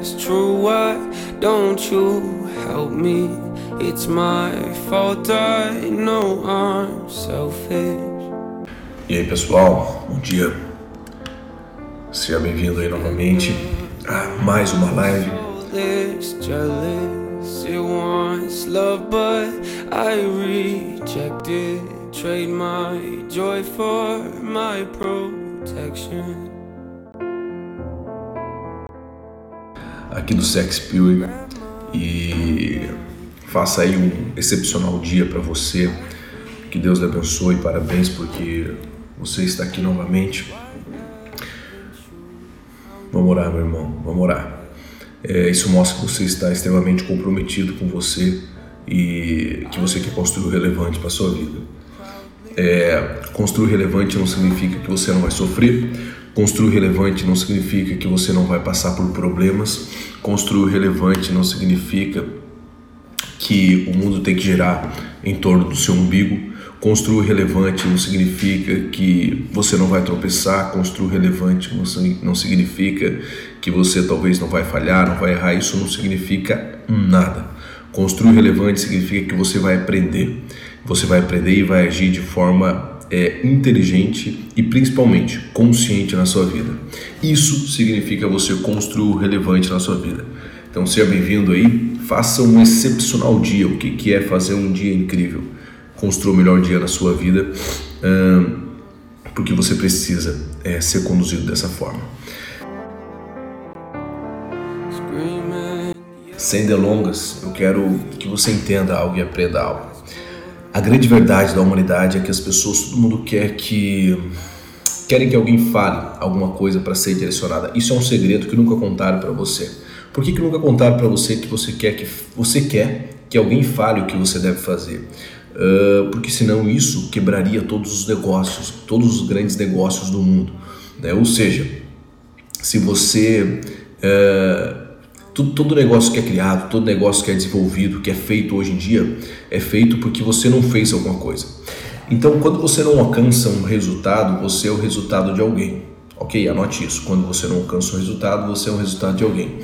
is true. Why don't you help me? It's my fault. I know I'm selfish. E aí pessoal, bom dia. Seja bem-vindo aí novamente a mais uma live. Trade my joy for my protection. Aqui do Sex Pure e faça aí um excepcional dia para você. Que Deus lhe abençoe, parabéns porque você está aqui novamente. Vamos orar, meu irmão, vamos orar. É, isso mostra que você está extremamente comprometido com você e que você quer construir o relevante para sua vida. É, construir relevante não significa que você não vai sofrer, Construir relevante não significa que você não vai passar por problemas. Construir relevante não significa que o mundo tem que girar em torno do seu umbigo. Construir relevante não significa que você não vai tropeçar. Construir relevante não significa que você talvez não vai falhar, não vai errar. Isso não significa nada. Construir relevante significa que você vai aprender. Você vai aprender e vai agir de forma é, inteligente e principalmente consciente na sua vida. Isso significa você construir o relevante na sua vida. Então seja bem-vindo aí, faça um excepcional dia. O que, que é fazer um dia incrível? Construa o melhor dia na sua vida, hum, porque você precisa é, ser conduzido dessa forma. Sem delongas, eu quero que você entenda algo e aprenda algo. A grande verdade da humanidade é que as pessoas, todo mundo quer que querem que alguém fale alguma coisa para ser direcionada. Isso é um segredo que nunca contaram para você. Por que, que nunca contaram para você que você quer que você quer que alguém fale o que você deve fazer? Uh, porque senão isso quebraria todos os negócios, todos os grandes negócios do mundo. Né? Ou seja, se você uh, tudo, todo negócio que é criado, todo negócio que é desenvolvido, que é feito hoje em dia, é feito porque você não fez alguma coisa. Então, quando você não alcança um resultado, você é o resultado de alguém. Ok? Anote isso. Quando você não alcança um resultado, você é o resultado de alguém.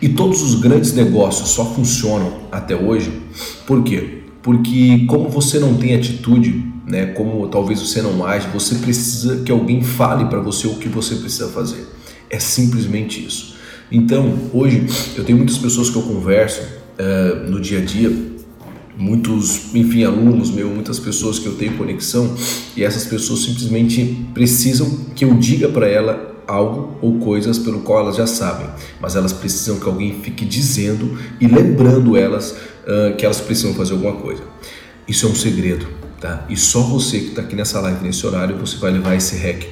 E todos os grandes negócios só funcionam até hoje. Por quê? Porque como você não tem atitude, né, como talvez você não age, você precisa que alguém fale para você o que você precisa fazer. É simplesmente isso. Então, hoje, eu tenho muitas pessoas que eu converso uh, no dia a dia, muitos, enfim, alunos meus, muitas pessoas que eu tenho conexão, e essas pessoas simplesmente precisam que eu diga para ela algo ou coisas pelo qual elas já sabem, mas elas precisam que alguém fique dizendo e lembrando elas uh, que elas precisam fazer alguma coisa. Isso é um segredo, tá? E só você que está aqui nessa live, nesse horário, você vai levar esse hack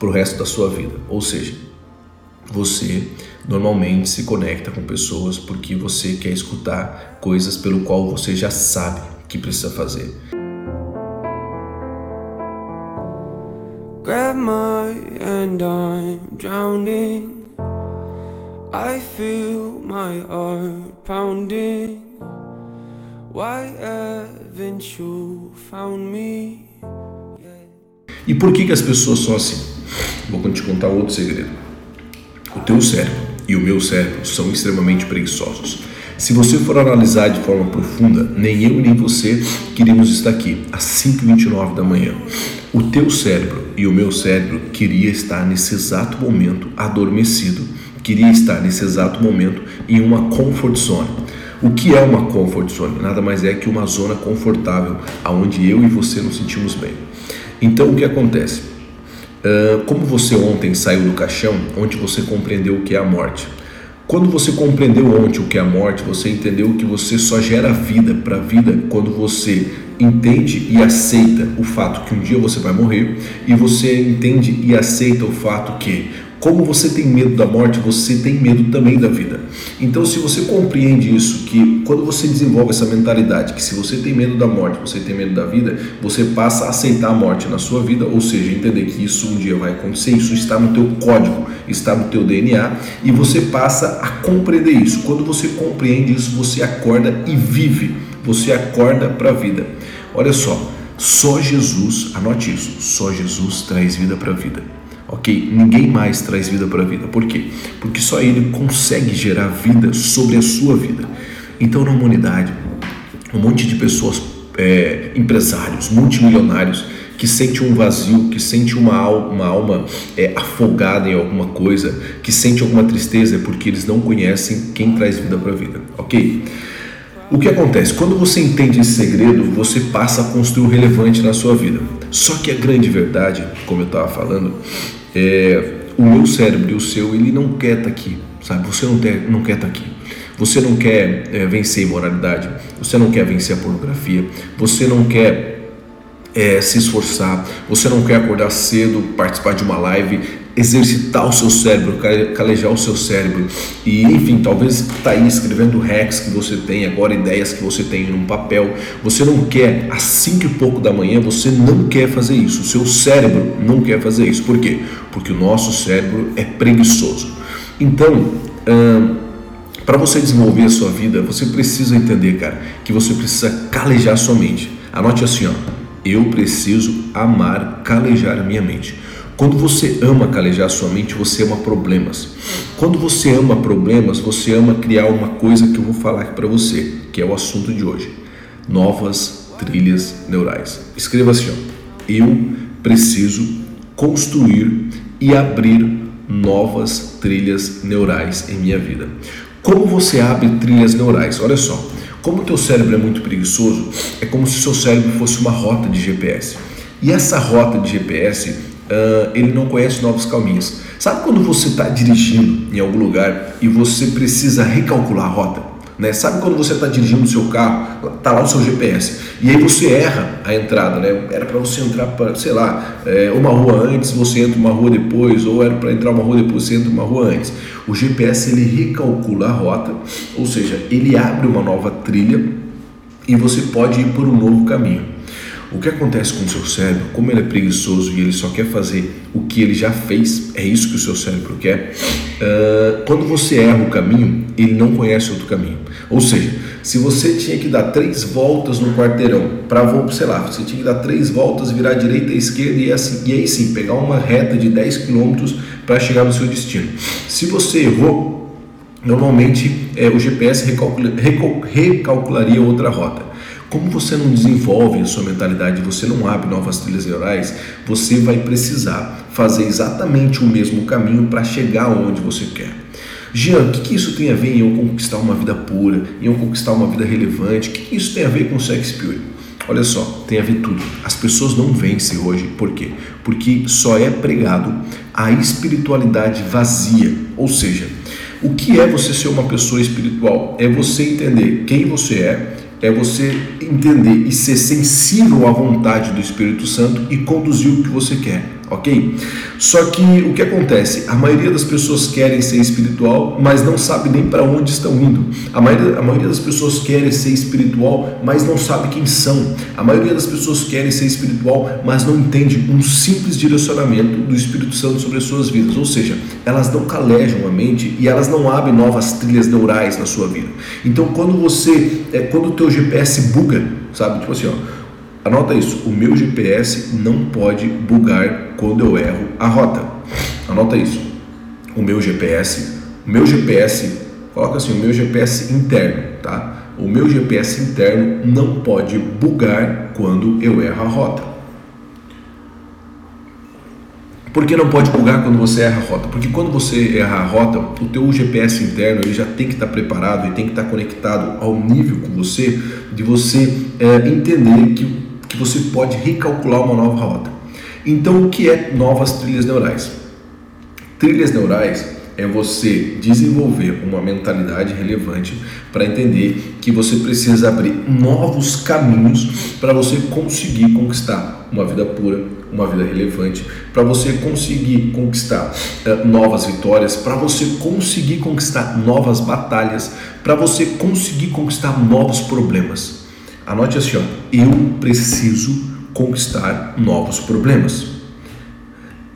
para o resto da sua vida. Ou seja, você normalmente se conecta com pessoas porque você quer escutar coisas pelo qual você já sabe que precisa fazer. Grab my hand, I'm drowning. I feel my heart pounding. Why haven't you found me? E por que, que as pessoas são assim? Vou te contar outro segredo. O teu cérebro e o meu cérebro são extremamente preguiçosos. Se você for analisar de forma profunda, nem eu nem você queríamos estar aqui às 5h29 da manhã. O teu cérebro e o meu cérebro queria estar nesse exato momento adormecido, queria estar nesse exato momento em uma comfort zone. O que é uma comfort zone? Nada mais é que uma zona confortável, aonde eu e você nos sentimos bem. Então o que acontece? Uh, como você ontem saiu do caixão, onde você compreendeu o que é a morte. Quando você compreendeu ontem o que é a morte, você entendeu que você só gera vida para a vida quando você entende e aceita o fato que um dia você vai morrer e você entende e aceita o fato que como você tem medo da morte, você tem medo também da vida. Então, se você compreende isso, que quando você desenvolve essa mentalidade, que se você tem medo da morte, você tem medo da vida, você passa a aceitar a morte na sua vida, ou seja, entender que isso um dia vai acontecer, isso está no teu código, está no teu DNA, e você passa a compreender isso. Quando você compreende isso, você acorda e vive, você acorda para a vida. Olha só, só Jesus, anote isso, só Jesus traz vida para a vida ok? Ninguém mais traz vida para a vida. Por quê? Porque só ele consegue gerar vida sobre a sua vida. Então, na humanidade, um monte de pessoas, é, empresários, multimilionários, que sente um vazio, que sente uma alma, uma alma é, afogada em alguma coisa, que sente alguma tristeza, é porque eles não conhecem quem traz vida para a vida, ok? O que acontece? Quando você entende esse segredo, você passa a construir o relevante na sua vida. Só que a grande verdade, como eu estava falando, é o meu cérebro e o seu, ele não quer estar tá aqui, sabe? Você não, ter, não quer estar tá aqui. Você não quer é, vencer a imoralidade, você não quer vencer a pornografia, você não quer é, se esforçar, você não quer acordar cedo, participar de uma live, exercitar o seu cérebro, calejar o seu cérebro e enfim, talvez está aí escrevendo hacks que você tem agora, ideias que você tem num papel, você não quer às 5 e pouco da manhã, você não quer fazer isso, o seu cérebro não quer fazer isso, por quê? Porque o nosso cérebro é preguiçoso. Então, hum, para você desenvolver a sua vida, você precisa entender, cara, que você precisa calejar sua mente. Anote assim, ó, eu preciso amar, calejar minha mente. Quando você ama calejar sua mente, você ama problemas. Quando você ama problemas, você ama criar uma coisa que eu vou falar aqui para você, que é o assunto de hoje: novas trilhas neurais. Escreva assim: ó, eu preciso construir e abrir novas trilhas neurais em minha vida. Como você abre trilhas neurais? Olha só, como o teu cérebro é muito preguiçoso, é como se o seu cérebro fosse uma rota de GPS. E essa rota de GPS uh, ele não conhece novos caminhos. Sabe quando você está dirigindo em algum lugar e você precisa recalcular a rota? Né? Sabe quando você está dirigindo o seu carro, está lá o seu GPS, e aí você erra a entrada, né? Era para você entrar para, sei lá, é, uma rua antes, você entra uma rua depois, ou era para entrar uma rua depois, você entra uma rua antes. O GPS ele recalcula a rota, ou seja, ele abre uma nova trilha e você pode ir por um novo caminho. O que acontece com o seu cérebro, como ele é preguiçoso e ele só quer fazer o que ele já fez, é isso que o seu cérebro quer. Uh, quando você erra o caminho, ele não conhece outro caminho. Ou seja, se você tinha que dar três voltas no quarteirão para, sei lá, você tinha que dar três voltas, virar direita e esquerda e, assim, e aí sim pegar uma reta de 10 km para chegar no seu destino. Se você errou, normalmente é, o GPS recalcula, recalcularia outra rota. Como você não desenvolve a sua mentalidade, você não abre novas trilhas neurais, você vai precisar fazer exatamente o mesmo caminho para chegar onde você quer. Jean, o que, que, isso tem a ver em eu conquistar uma vida pura, em eu conquistar uma vida relevante? O que, que isso tem a ver com sex pure? Olha só, tem a ver tudo. As pessoas não vencem hoje, por quê? Porque só é pregado a espiritualidade vazia, ou seja, o que é você ser uma pessoa espiritual? É você entender quem você é, é você entender e ser sensível à vontade do Espírito Santo e conduzir o que você quer ok? Só que o que acontece? A maioria das pessoas querem ser espiritual, mas não sabe nem para onde estão indo. A maioria, a maioria das pessoas querem ser espiritual, mas não sabe quem são. A maioria das pessoas querem ser espiritual, mas não entende um simples direcionamento do Espírito Santo sobre as suas vidas. Ou seja, elas não calejam a mente e elas não abrem novas trilhas neurais na sua vida. Então, quando você, é, quando o teu GPS buga, sabe, tipo assim, ó Anota isso, o meu GPS não pode bugar quando eu erro a rota. Anota isso. O meu GPS, o meu GPS, coloca assim, o meu GPS interno, tá? O meu GPS interno não pode bugar quando eu erro a rota. Por que não pode bugar quando você erra a rota? Porque quando você erra a rota, o teu GPS interno ele já tem que estar preparado e tem que estar conectado ao nível com você de você é, entender que que você pode recalcular uma nova rota. Então, o que é novas trilhas neurais? Trilhas neurais é você desenvolver uma mentalidade relevante para entender que você precisa abrir novos caminhos para você conseguir conquistar uma vida pura, uma vida relevante, para você conseguir conquistar uh, novas vitórias, para você conseguir conquistar novas batalhas, para você conseguir conquistar novos problemas. Anote assim, ó, eu preciso conquistar novos problemas.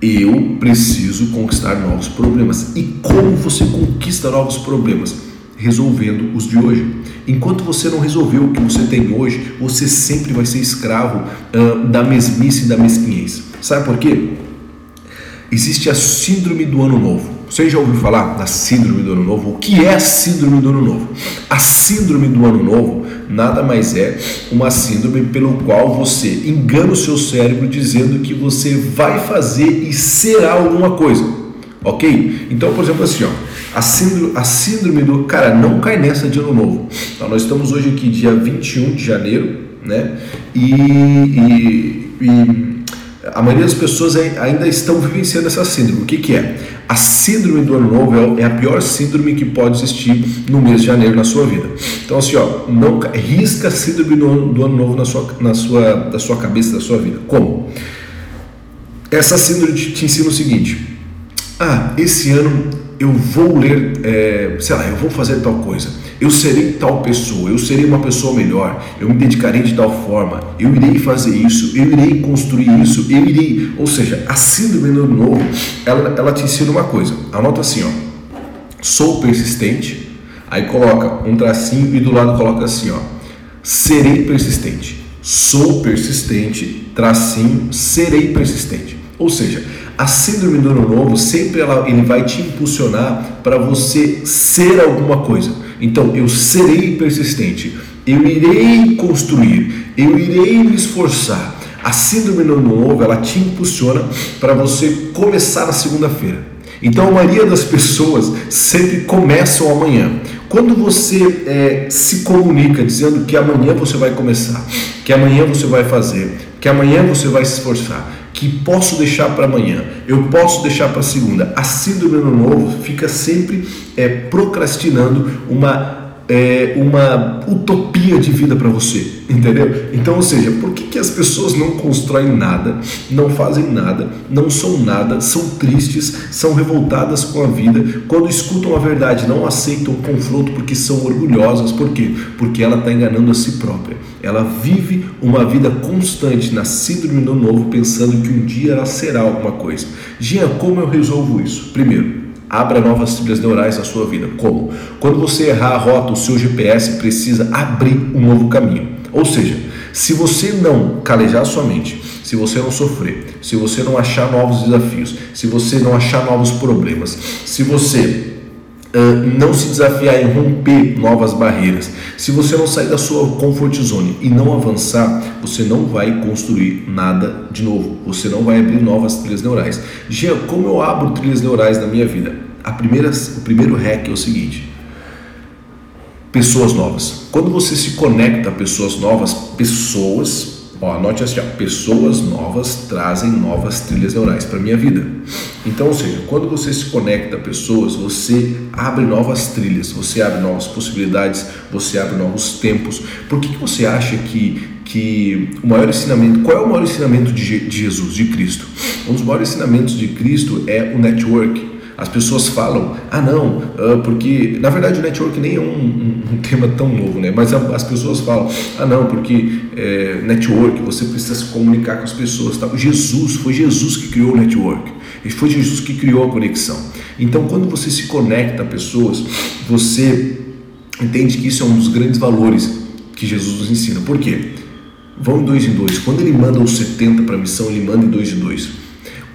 Eu preciso conquistar novos problemas. E como você conquista novos problemas? Resolvendo os de hoje. Enquanto você não resolveu o que você tem hoje, você sempre vai ser escravo uh, da mesmice e da mesquinhez. Sabe por quê? existe a síndrome do ano novo. Você já ouviu falar da síndrome do ano novo? O que é a síndrome do ano novo? A síndrome do ano novo nada mais é uma síndrome pelo qual você engana o seu cérebro dizendo que você vai fazer e será alguma coisa. Ok? Então, por exemplo, assim, ó, a síndrome, a síndrome do. Cara, não cai nessa de ano novo. Então, nós estamos hoje aqui, dia 21 de janeiro, né? e, e, e a maioria das pessoas ainda estão vivenciando essa síndrome. O que, que é? A síndrome do ano novo é, é a pior síndrome que pode existir no mês de janeiro na sua vida. Então, assim, ó, não risca a síndrome do ano, do ano novo na sua, na sua, da sua cabeça, da sua vida. Como? Essa síndrome te, te ensina o seguinte: ah, esse ano eu vou ler, é, sei lá, eu vou fazer tal coisa eu serei tal pessoa, eu serei uma pessoa melhor, eu me dedicarei de tal forma, eu irei fazer isso, eu irei construir isso, eu irei. Ou seja, a síndrome do novo, ela, ela te ensina uma coisa. Anota assim, ó. Sou persistente, aí coloca um tracinho e do lado coloca assim, ó. Serei persistente. Sou persistente, tracinho, serei persistente. Ou seja, a síndrome do ano novo sempre ela, ele vai te impulsionar para você ser alguma coisa. Então eu serei persistente, eu irei construir, eu irei me esforçar. A síndrome do novo ela te impulsiona para você começar na segunda-feira. Então a maioria das pessoas sempre começam amanhã. Quando você é, se comunica dizendo que amanhã você vai começar, que amanhã você vai fazer, que amanhã você vai se esforçar, que posso deixar para amanhã, eu posso deixar para segunda. A síndrome do novo fica sempre é, procrastinando uma é, uma utopia de vida para você, entendeu? Então, ou seja, por que, que as pessoas não constroem nada, não fazem nada, não são nada, são tristes, são revoltadas com a vida, quando escutam a verdade, não aceitam o confronto porque são orgulhosas, por quê? Porque ela está enganando a si própria. Ela vive uma vida constante na síndrome do novo, pensando que um dia ela será alguma coisa. Gia, como eu resolvo isso? Primeiro, Abra novas trilhas neurais na sua vida. Como? Quando você errar a rota, o seu GPS precisa abrir um novo caminho. Ou seja, se você não calejar sua mente, se você não sofrer, se você não achar novos desafios, se você não achar novos problemas, se você não se desafiar em romper novas barreiras, se você não sair da sua comfort zone e não avançar, você não vai construir nada de novo. Você não vai abrir novas trilhas neurais. Jean, como eu abro trilhas neurais na minha vida? A primeira, o primeiro hack é o seguinte: pessoas novas. Quando você se conecta a pessoas novas, pessoas Ó, anote assim, ó, pessoas novas trazem novas trilhas neurais para minha vida. Então, ou seja, quando você se conecta a pessoas, você abre novas trilhas, você abre novas possibilidades, você abre novos tempos. Por que, que você acha que, que o maior ensinamento, qual é o maior ensinamento de, de Jesus, de Cristo? Um dos maiores ensinamentos de Cristo é o network. As pessoas falam, ah não, ah, porque na verdade o network nem é um, um, um tema tão novo, né? Mas as pessoas falam, ah não, porque é, network, você precisa se comunicar com as pessoas. Tá? Jesus, foi Jesus que criou o network, e foi Jesus que criou a conexão. Então quando você se conecta a pessoas, você entende que isso é um dos grandes valores que Jesus nos ensina. Por quê? Vão dois em dois. Quando ele manda os 70 para a missão, ele manda em dois em dois.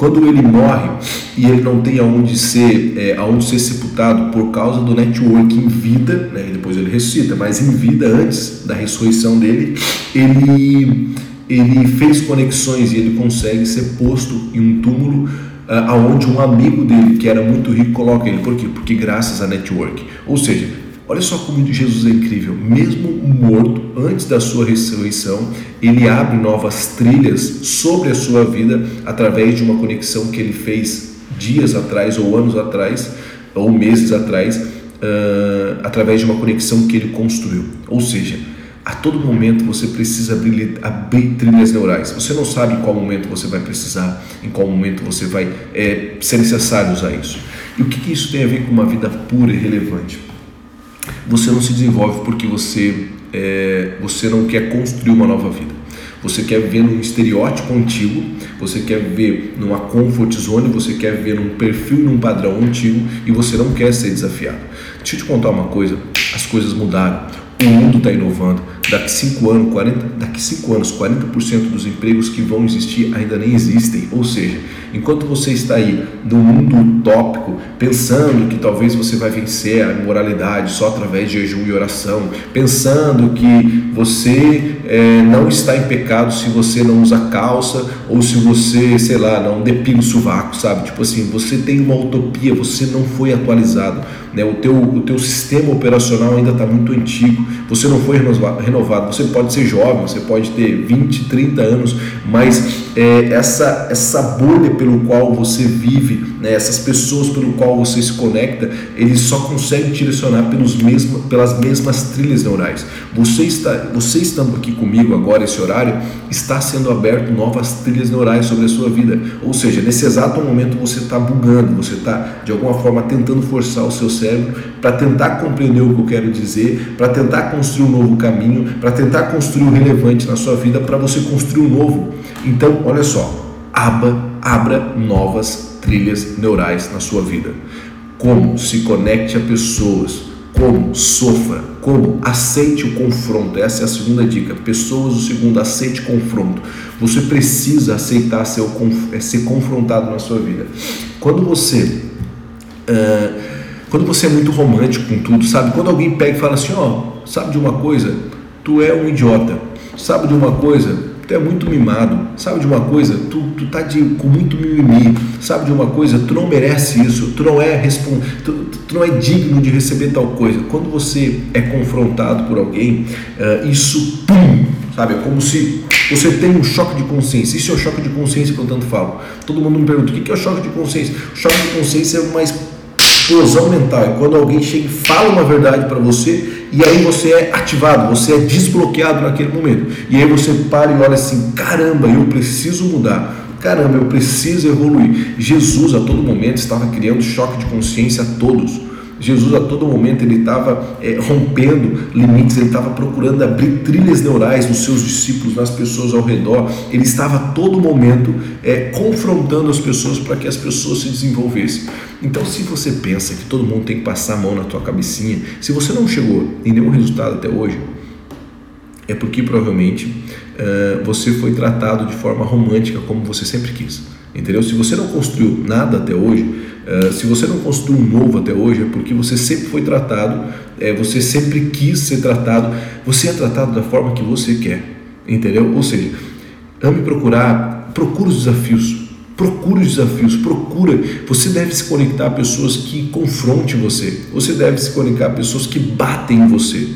Quando ele morre e ele não tem aonde ser, é, aonde ser sepultado por causa do network em vida, né, depois ele ressuscita, mas em vida, antes da ressurreição dele, ele, ele fez conexões e ele consegue ser posto em um túmulo uh, aonde um amigo dele, que era muito rico, coloca ele. Por quê? Porque graças a network. Ou seja, Olha só como Jesus é incrível. Mesmo morto, antes da sua ressurreição, ele abre novas trilhas sobre a sua vida através de uma conexão que ele fez dias atrás, ou anos atrás, ou meses atrás, uh, através de uma conexão que ele construiu. Ou seja, a todo momento você precisa abrir, abrir, trilhas neurais. Você não sabe em qual momento você vai precisar, em qual momento você vai é, ser necessário usar isso. E o que, que isso tem a ver com uma vida pura e relevante? Você não se desenvolve porque você, é, você não quer construir uma nova vida. Você quer viver num estereótipo antigo, você quer viver numa comfort zone, você quer viver num perfil, num padrão antigo e você não quer ser desafiado. Deixa eu te contar uma coisa: as coisas mudaram. o mundo está inovando. Daqui 5 anos, 40, daqui cinco anos, 40% dos empregos que vão existir ainda nem existem. Ou seja, enquanto você está aí no mundo utópico, pensando que talvez você vai vencer a imoralidade só através de jejum e oração, pensando que você é, não está em pecado se você não usa calça ou se você, sei lá, não depila o sovaco, sabe? Tipo assim, você tem uma utopia, você não foi atualizado, né? O teu, o teu sistema operacional ainda está muito antigo, você não foi renovado, você pode ser jovem, você pode ter 20, 30 anos, mas é, essa, essa bolha pelo qual você vive, né? essas pessoas pelo qual você se conecta, eles só conseguem direcionar pelos pelas mesmas trilhas neurais. Você, está, você estando aqui comigo agora, esse horário, está sendo aberto novas trilhas neurais sobre a sua vida. Ou seja, nesse exato momento você está bugando, você está de alguma forma tentando forçar o seu cérebro para tentar compreender o que eu quero dizer, para tentar construir um novo caminho, para tentar construir o relevante na sua vida, para você construir um novo. Então, olha só, abra, abra novas trilhas neurais na sua vida. Como se conecte a pessoas como? Sofra. Como? Aceite o confronto. Essa é a segunda dica. Pessoas, o segundo, aceite confronto. Você precisa aceitar ser, é, ser confrontado na sua vida. Quando você. Uh, quando você é muito romântico com tudo, sabe? Quando alguém pega e fala assim: ó, oh, sabe de uma coisa? Tu é um idiota. Sabe de uma coisa? Tu é muito mimado, sabe de uma coisa? Tu, tu tá de, com muito mimimi, sabe de uma coisa? Tu não merece isso, tu não é tu, tu não é digno de receber tal coisa. Quando você é confrontado por alguém, uh, isso, pum, sabe? É como se você tem um choque de consciência. Isso é o choque de consciência que eu tanto falo. Todo mundo me pergunta: o que é o choque de consciência? O choque de consciência é uma explosão mental. É quando alguém chega e fala uma verdade para você e aí você é ativado, você é desbloqueado naquele momento. E aí você para e olha assim: caramba, eu preciso mudar. Caramba, eu preciso evoluir. Jesus a todo momento estava criando choque de consciência a todos. Jesus a todo momento ele estava é, rompendo limites, ele estava procurando abrir trilhas neurais nos seus discípulos, nas pessoas ao redor. Ele estava a todo momento é, confrontando as pessoas para que as pessoas se desenvolvessem. Então, se você pensa que todo mundo tem que passar a mão na tua cabecinha, se você não chegou em nenhum resultado até hoje, é porque provavelmente uh, você foi tratado de forma romântica como você sempre quis. Entendeu? Se você não construiu nada até hoje, uh, se você não construiu um novo até hoje, é porque você sempre foi tratado, é, você sempre quis ser tratado, você é tratado da forma que você quer. Entendeu? Ou seja, ame procurar, procura os desafios, procura os desafios, procura. Você deve se conectar a pessoas que confrontem você, você deve se conectar a pessoas que batem em você.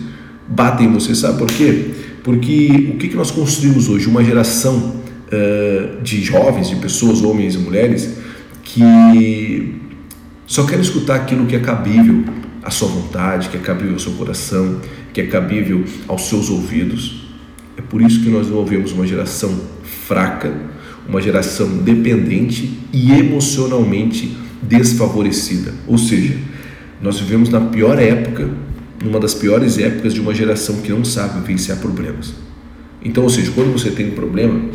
Batem em você, sabe por quê? Porque o que, que nós construímos hoje? Uma geração uh, de jovens, de pessoas, homens e mulheres, que só querem escutar aquilo que é cabível à sua vontade, que é cabível ao seu coração, que é cabível aos seus ouvidos. É por isso que nós desenvolvemos uma geração fraca, uma geração dependente e emocionalmente desfavorecida. Ou seja, nós vivemos na pior época, numa das piores épocas de uma geração que não sabe vivenciar problemas. Então, ou seja, quando você tem um problema,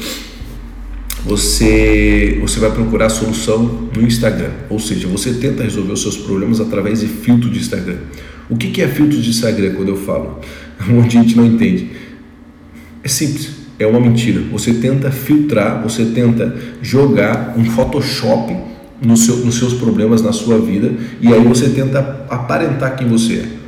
você, você vai procurar a solução no Instagram. Ou seja, você tenta resolver os seus problemas através de filtro de Instagram. O que, é filtro de Instagram quando eu falo? Um monte de gente não entende. É simples, é uma mentira. Você tenta filtrar, você tenta jogar um Photoshop no seu, nos seus problemas na sua vida e aí você tenta aparentar quem você é.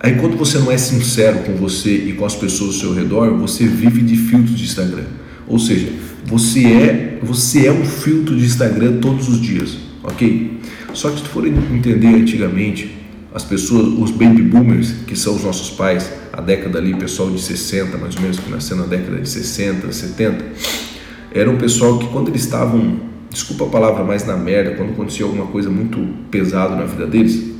Aí quando você não é sincero com você e com as pessoas ao seu redor, você vive de filtros de Instagram. Ou seja, você é, você é um filtro de Instagram todos os dias, ok? Só que se for entender antigamente, as pessoas, os baby boomers, que são os nossos pais, a década ali, pessoal de 60, mais ou menos, que nasceu na década de 60, 70, era um pessoal que quando eles estavam, desculpa a palavra, mais na merda, quando acontecia alguma coisa muito pesada na vida deles,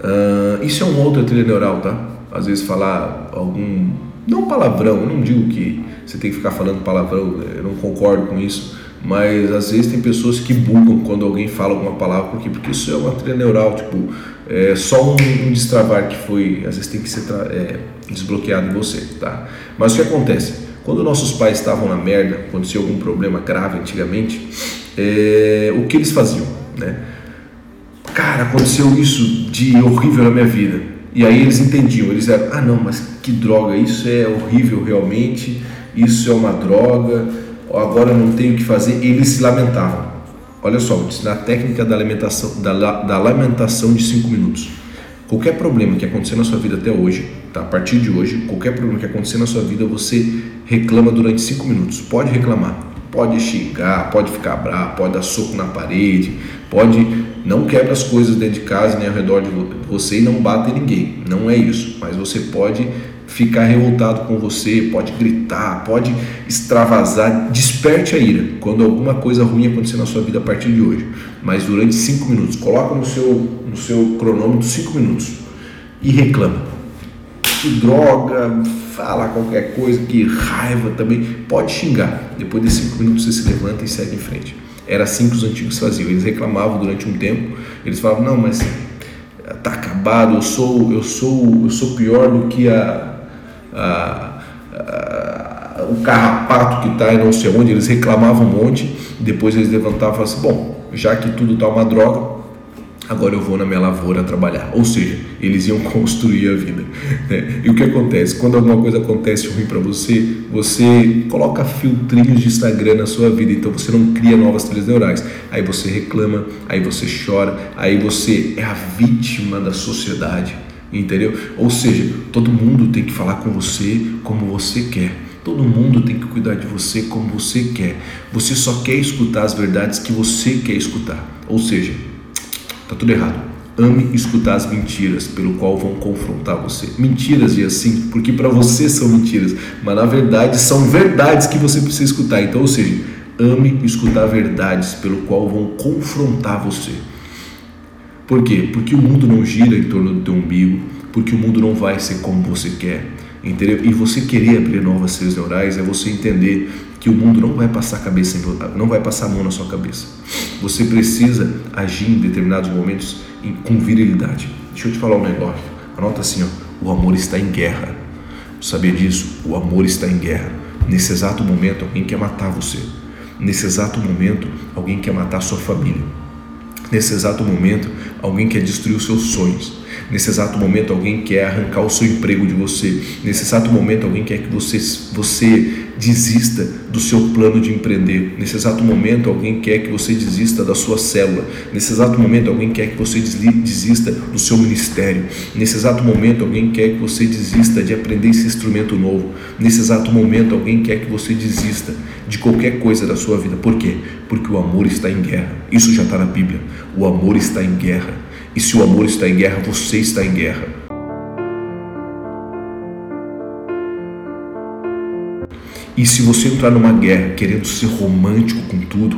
Uh, isso é uma outra trilha neural, tá? Às vezes falar algum. Não palavrão, não digo que você tem que ficar falando palavrão, eu não concordo com isso, mas às vezes tem pessoas que bugam quando alguém fala alguma palavra, porque, porque isso é uma trilha neural, tipo, é só um, um destravar que foi, às vezes tem que ser é, desbloqueado em você, tá? Mas o que acontece? Quando nossos pais estavam na merda, acontecia algum problema grave antigamente, é, o que eles faziam, né? Cara, aconteceu isso de horrível na minha vida. E aí eles entendiam, eles eram, ah não, mas que droga, isso é horrível realmente, isso é uma droga, agora eu não tenho o que fazer. Eles se lamentavam. Olha só, vou te ensinar a técnica da lamentação, da, da lamentação de 5 minutos. Qualquer problema que acontecer na sua vida até hoje, tá? a partir de hoje, qualquer problema que acontecer na sua vida, você reclama durante 5 minutos. Pode reclamar, pode xingar, pode ficar bravo, pode dar soco na parede, pode. Não quebra as coisas dentro de casa nem ao redor de você e não bate ninguém. Não é isso. Mas você pode ficar revoltado com você, pode gritar, pode extravasar, desperte a ira quando alguma coisa ruim acontecer na sua vida a partir de hoje. Mas durante cinco minutos, coloca no seu, no seu cronômetro cinco minutos e reclama. Que droga, fala qualquer coisa, que raiva também, pode xingar. Depois de cinco minutos você se levanta e segue em frente. Era assim que os antigos faziam. Eles reclamavam durante um tempo. Eles falavam: não, mas tá acabado. Eu sou, eu sou, eu sou pior do que a a, a, o carrapato que está e não sei onde, eles reclamavam um monte, depois eles levantavam e falavam assim, bom, já que tudo está uma droga, agora eu vou na minha lavoura trabalhar. Ou seja, eles iam construir a vida. Né? E o que acontece? Quando alguma coisa acontece ruim para você, você coloca filtrinhos de Instagram na sua vida, então você não cria novas trilhas neurais. Aí você reclama, aí você chora, aí você é a vítima da sociedade entendeu? Ou seja, todo mundo tem que falar com você como você quer. Todo mundo tem que cuidar de você como você quer. Você só quer escutar as verdades que você quer escutar. Ou seja, tá tudo errado. Ame escutar as mentiras pelo qual vão confrontar você. Mentiras e assim, porque para você são mentiras, mas na verdade são verdades que você precisa escutar. Então, ou seja, ame escutar verdades pelo qual vão confrontar você. Por quê? Porque o mundo não gira em torno do teu umbigo, porque o mundo não vai ser como você quer, entendeu? E você querer abrir novas células neurais é você entender que o mundo não vai passar a cabeça, não vai passar a mão na sua cabeça. Você precisa agir em determinados momentos com virilidade. Deixa eu te falar um negócio. Anota assim, ó, o amor está em guerra. Sabia disso? O amor está em guerra. Nesse exato momento, alguém quer matar você. Nesse exato momento, alguém quer matar sua família. Nesse exato momento, alguém quer destruir os seus sonhos. Nesse exato momento, alguém quer arrancar o seu emprego de você. Nesse exato momento, alguém quer que você, você desista do seu plano de empreender. Nesse exato momento, alguém quer que você desista da sua célula. Nesse exato momento, alguém quer que você desista do seu ministério. Nesse exato momento, alguém quer que você desista de aprender esse instrumento novo. Nesse exato momento, alguém quer que você desista de qualquer coisa da sua vida. Por quê? Porque o amor está em guerra. Isso já está na Bíblia. O amor está em guerra. E se o amor está em guerra, você está em guerra. E se você entrar numa guerra querendo ser romântico com tudo,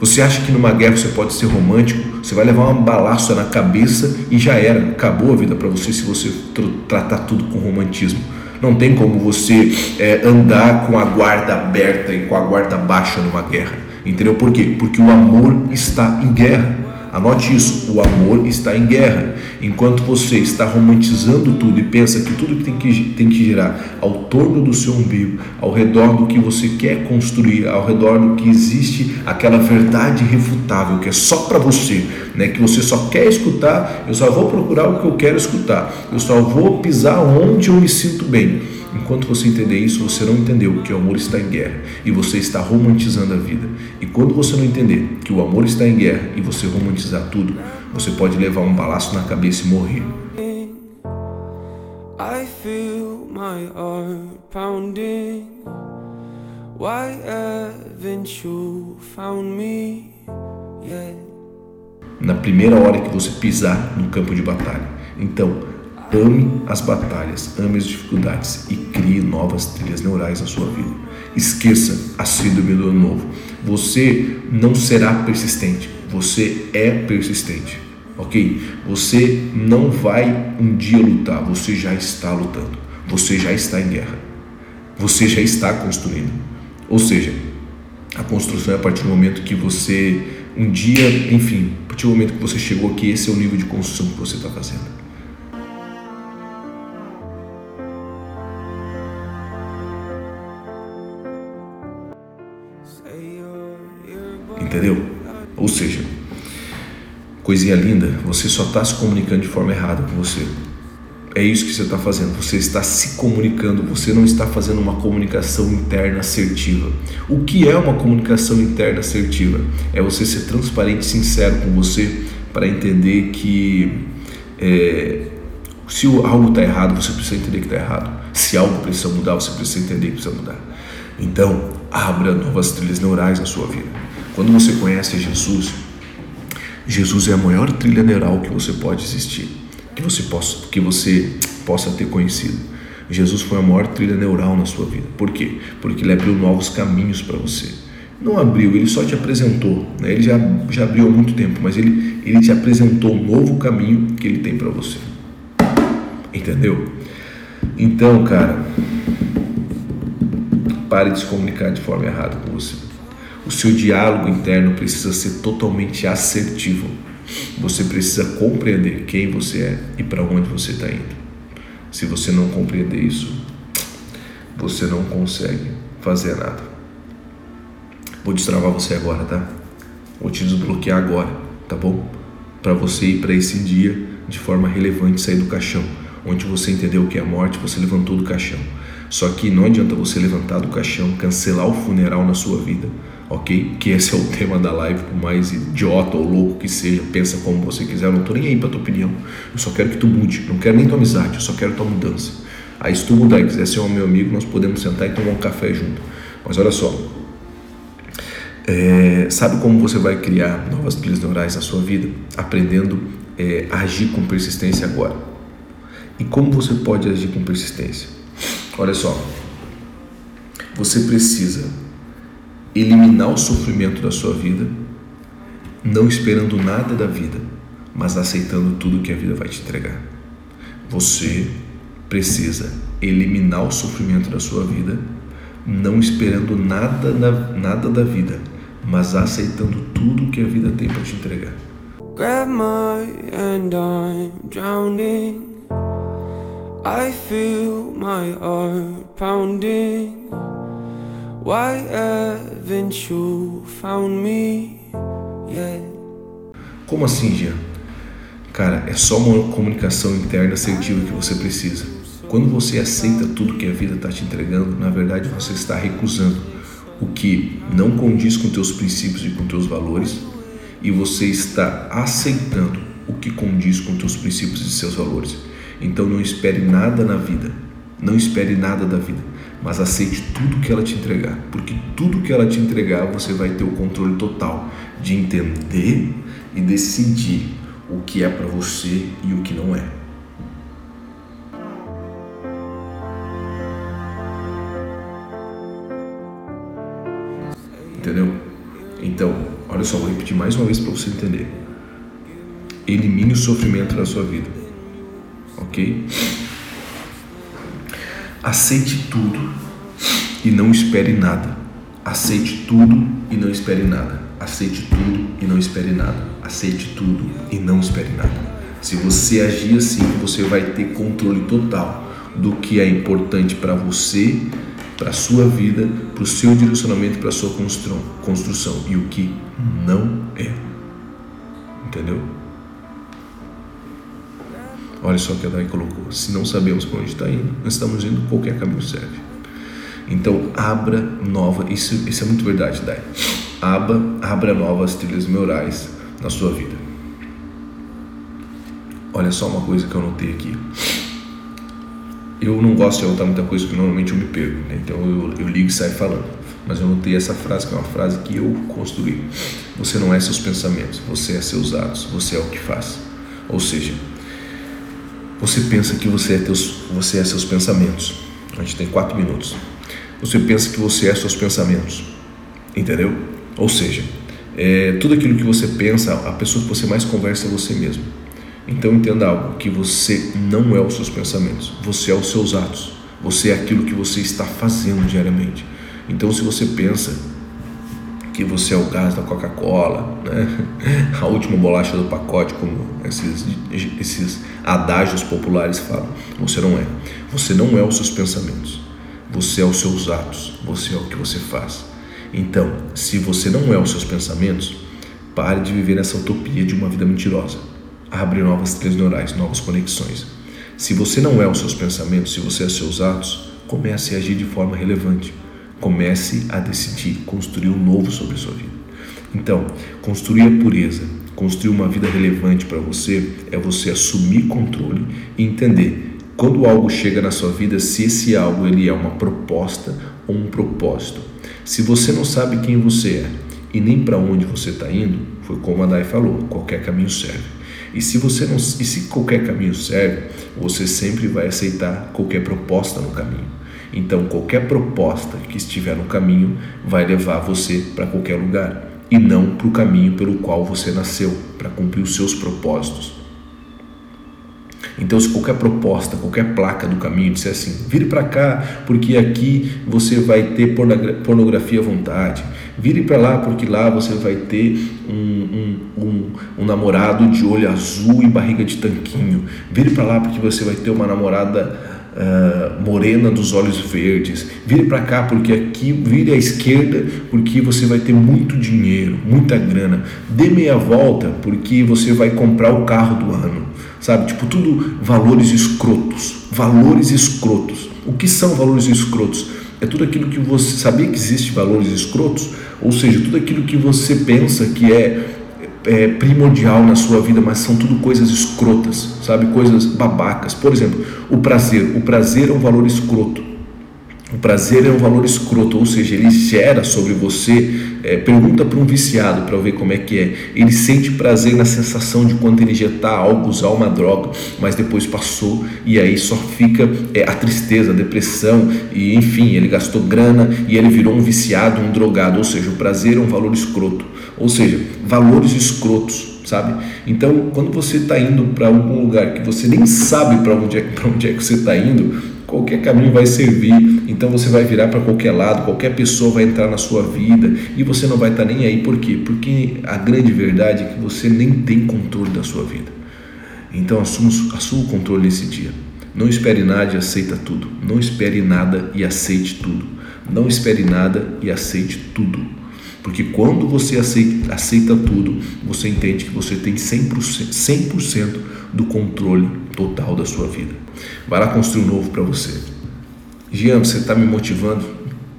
você acha que numa guerra você pode ser romântico? Você vai levar uma balaça na cabeça e já era. Acabou a vida para você se você tr tratar tudo com romantismo. Não tem como você é, andar com a guarda aberta e com a guarda baixa numa guerra. Entendeu por quê? Porque o amor está em guerra. Anote isso: o amor está em guerra. Enquanto você está romantizando tudo e pensa que tudo tem que, tem que girar ao torno do seu umbigo, ao redor do que você quer construir, ao redor do que existe aquela verdade irrefutável que é só para você, né? que você só quer escutar, eu só vou procurar o que eu quero escutar, eu só vou pisar onde eu me sinto bem. Enquanto você entender isso, você não entendeu que o amor está em guerra e você está romantizando a vida. E quando você não entender que o amor está em guerra e você romantizar tudo, você pode levar um balaço na cabeça e morrer. I feel my heart pounding. Why haven't you found me yet? Na primeira hora que você pisar no campo de batalha. Então, Ame as batalhas, ame as dificuldades e crie novas trilhas neurais na sua vida. Esqueça a síndrome do ano novo. Você não será persistente, você é persistente, ok? Você não vai um dia lutar, você já está lutando, você já está em guerra, você já está construindo. Ou seja, a construção é a partir do momento que você, um dia, enfim, a partir do momento que você chegou aqui, esse é o nível de construção que você está fazendo. Entendeu? Ou seja, coisinha linda, você só está se comunicando de forma errada com você. É isso que você está fazendo. Você está se comunicando, você não está fazendo uma comunicação interna assertiva. O que é uma comunicação interna assertiva? É você ser transparente e sincero com você para entender que é, se algo está errado, você precisa entender que está errado. Se algo precisa mudar, você precisa entender que precisa mudar. Então, abra novas trilhas neurais na sua vida. Quando você conhece Jesus, Jesus é a maior trilha neural que você pode existir que você possa, que você possa ter conhecido. Jesus foi a maior trilha neural na sua vida. Por quê? Porque ele abriu novos caminhos para você. Não abriu, ele só te apresentou. Né? Ele já, já abriu há muito tempo, mas ele, ele te apresentou um novo caminho que ele tem para você. Entendeu? Então, cara, pare de se comunicar de forma errada com você. O seu diálogo interno precisa ser totalmente assertivo. Você precisa compreender quem você é e para onde você está indo. Se você não compreender isso, você não consegue fazer nada. Vou destravar você agora, tá? Vou te desbloquear agora, tá bom? Para você ir para esse dia de forma relevante sair do caixão, onde você entendeu o que é morte, você levantou do caixão. Só que não adianta você levantar do caixão, cancelar o funeral na sua vida ok? Que esse é o tema da live, por mais idiota ou louco que seja, pensa como você quiser, eu não tô nem aí pra tua opinião. Eu só quero que tu mude, não quero nem tua amizade, eu só quero tua mudança. Aí se tu mudar e quiser ser um meu amigo, nós podemos sentar e tomar um café junto. Mas olha só, é, sabe como você vai criar novas trilhas neurais na sua vida? Aprendendo é, a agir com persistência agora. E como você pode agir com persistência? Olha só, você precisa eliminar o sofrimento da sua vida, não esperando nada da vida, mas aceitando tudo que a vida vai te entregar. Você precisa eliminar o sofrimento da sua vida, não esperando nada, nada da vida, mas aceitando tudo que a vida tem para te entregar. Grab my hand, I'm drowning. I feel my heart pounding. Why haven't you found me yet? Como assim, Jean? Cara, é só uma comunicação interna assertiva que você precisa. Quando você aceita tudo que a vida está te entregando, na verdade você está recusando o que não condiz com teus princípios e com teus valores, e você está aceitando o que condiz com teus princípios e seus valores. Então não espere nada na vida, não espere nada da vida mas aceite tudo que ela te entregar, porque tudo que ela te entregar você vai ter o controle total de entender e decidir o que é para você e o que não é. Entendeu? Então, olha só, vou repetir mais uma vez para você entender. Elimine o sofrimento da sua vida, ok? Aceite tudo e não espere nada. Aceite tudo e não espere nada. Aceite tudo e não espere nada. Aceite tudo e não espere nada. Se você agir assim, você vai ter controle total do que é importante para você, para a sua vida, para o seu direcionamento, para sua construção e o que não é. Entendeu? Olha só o que a Dai colocou. Se não sabemos para onde está indo, nós estamos indo, qualquer caminho serve. Então, abra nova, isso, isso é muito verdade, Dai. Abra, abra novas trilhas neurais na sua vida. Olha só uma coisa que eu notei aqui. Eu não gosto de anotar muita coisa porque normalmente eu me perco, né? então eu, eu ligo e saio falando. Mas eu notei essa frase que é uma frase que eu construí. Você não é seus pensamentos, você é seus atos, você é o que faz. Ou seja, você pensa que você é, teus, você é seus pensamentos. A gente tem quatro minutos. Você pensa que você é seus pensamentos. Entendeu? Ou seja, é, tudo aquilo que você pensa, a pessoa que você mais conversa é você mesmo. Então entenda algo, que você não é os seus pensamentos, você é os seus atos. Você é aquilo que você está fazendo diariamente. Então se você pensa que você é o gás da Coca-Cola, né? a última bolacha do pacote, como esses, esses adágios populares falam. Você não é. Você não é os seus pensamentos. Você é os seus atos. Você é o que você faz. Então, se você não é os seus pensamentos, pare de viver nessa utopia de uma vida mentirosa. Abre novas trilhas neurais, novas conexões. Se você não é os seus pensamentos, se você é seus atos, comece a agir de forma relevante. Comece a decidir construir um novo sobre a sua vida. Então, construir a pureza, construir uma vida relevante para você é você assumir controle e entender quando algo chega na sua vida, se esse algo ele é uma proposta ou um propósito. Se você não sabe quem você é e nem para onde você está indo, foi como a Dai falou, qualquer caminho serve. E se você não, e se qualquer caminho serve, você sempre vai aceitar qualquer proposta no caminho. Então, qualquer proposta que estiver no caminho vai levar você para qualquer lugar e não para o caminho pelo qual você nasceu, para cumprir os seus propósitos. Então, se qualquer proposta, qualquer placa do caminho disser assim, vire para cá, porque aqui você vai ter pornografia à vontade, vire para lá, porque lá você vai ter um, um, um, um, namorado de olho azul e barriga de tanquinho, vire para lá, porque você vai ter uma namorada uh, morena dos olhos verdes, vire para cá, porque aqui, vire à esquerda, porque você vai ter muito dinheiro, muita grana, dê meia volta, porque você vai comprar o carro do ano sabe? Tipo, tudo valores escrotos, valores escrotos. O que são valores escrotos? É tudo aquilo que você sabia que existe valores escrotos, ou seja, tudo aquilo que você pensa que é, é primordial na sua vida, mas são tudo coisas escrotas, sabe? Coisas babacas. Por exemplo, o prazer. O prazer é um valor escroto. O prazer é um valor escroto, ou seja, ele gera sobre você. É, pergunta para um viciado para ver como é que é. Ele sente prazer na sensação de quando ele injetar algo, usar uma droga, mas depois passou e aí só fica é, a tristeza, a depressão e enfim, ele gastou grana e ele virou um viciado, um drogado. Ou seja, o prazer é um valor escroto, ou seja, valores escrotos sabe? Então, quando você está indo para algum lugar que você nem sabe para onde, é, onde é que você está indo, qualquer caminho vai servir. Então você vai virar para qualquer lado, qualquer pessoa vai entrar na sua vida e você não vai estar tá nem aí. Por quê? Porque a grande verdade é que você nem tem controle da sua vida. Então assuma, assuma o controle nesse dia. Não espere nada e aceita tudo. Não espere nada e aceite tudo. Não espere nada e aceite tudo. Porque quando você aceita, aceita tudo, você entende que você tem 100%, 100 do controle total da sua vida. Vai lá construir um novo para você. Jean, você está me motivando?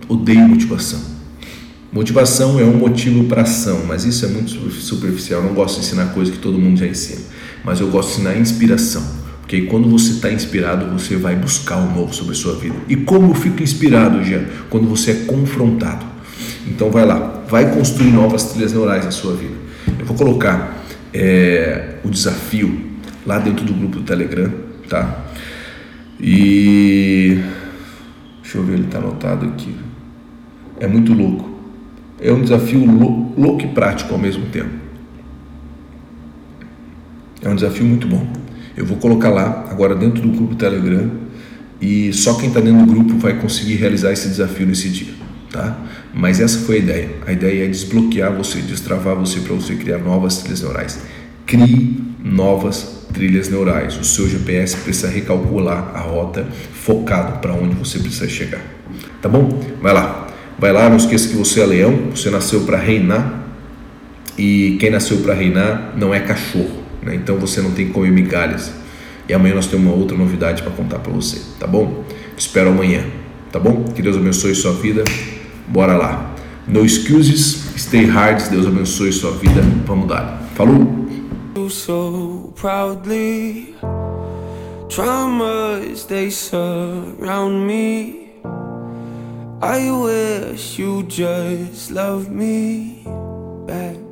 Odeio motivação. Motivação é um motivo para ação, mas isso é muito superficial. Eu não gosto de ensinar coisas que todo mundo já ensina, mas eu gosto de ensinar inspiração. Porque quando você está inspirado, você vai buscar o novo sobre a sua vida. E como eu fico inspirado, Jean? Quando você é confrontado. Então vai lá, vai construir novas trilhas neurais na sua vida. Eu vou colocar é, o desafio lá dentro do grupo do Telegram, tá? E deixa eu ver, ele está anotado aqui. É muito louco. É um desafio louco e prático ao mesmo tempo. É um desafio muito bom. Eu vou colocar lá agora dentro do grupo do Telegram e só quem está dentro do grupo vai conseguir realizar esse desafio nesse dia, tá? Mas essa foi a ideia. A ideia é desbloquear você, destravar você para você criar novas trilhas neurais. Crie novas trilhas neurais. O seu GPS precisa recalcular a rota focado para onde você precisa chegar. Tá bom? Vai lá. Vai lá, não esqueça que você é leão, você nasceu para reinar. E quem nasceu para reinar não é cachorro, né? Então você não tem que comer migalhas. E amanhã nós temos uma outra novidade para contar para você, tá bom? Espero amanhã, tá bom? Que Deus abençoe sua vida. Bora lá. No excuses, stay hard. Deus abençoe sua vida. Vamos dar. Falou! so proudly. Traumas, they surround me. I wish you just love me back.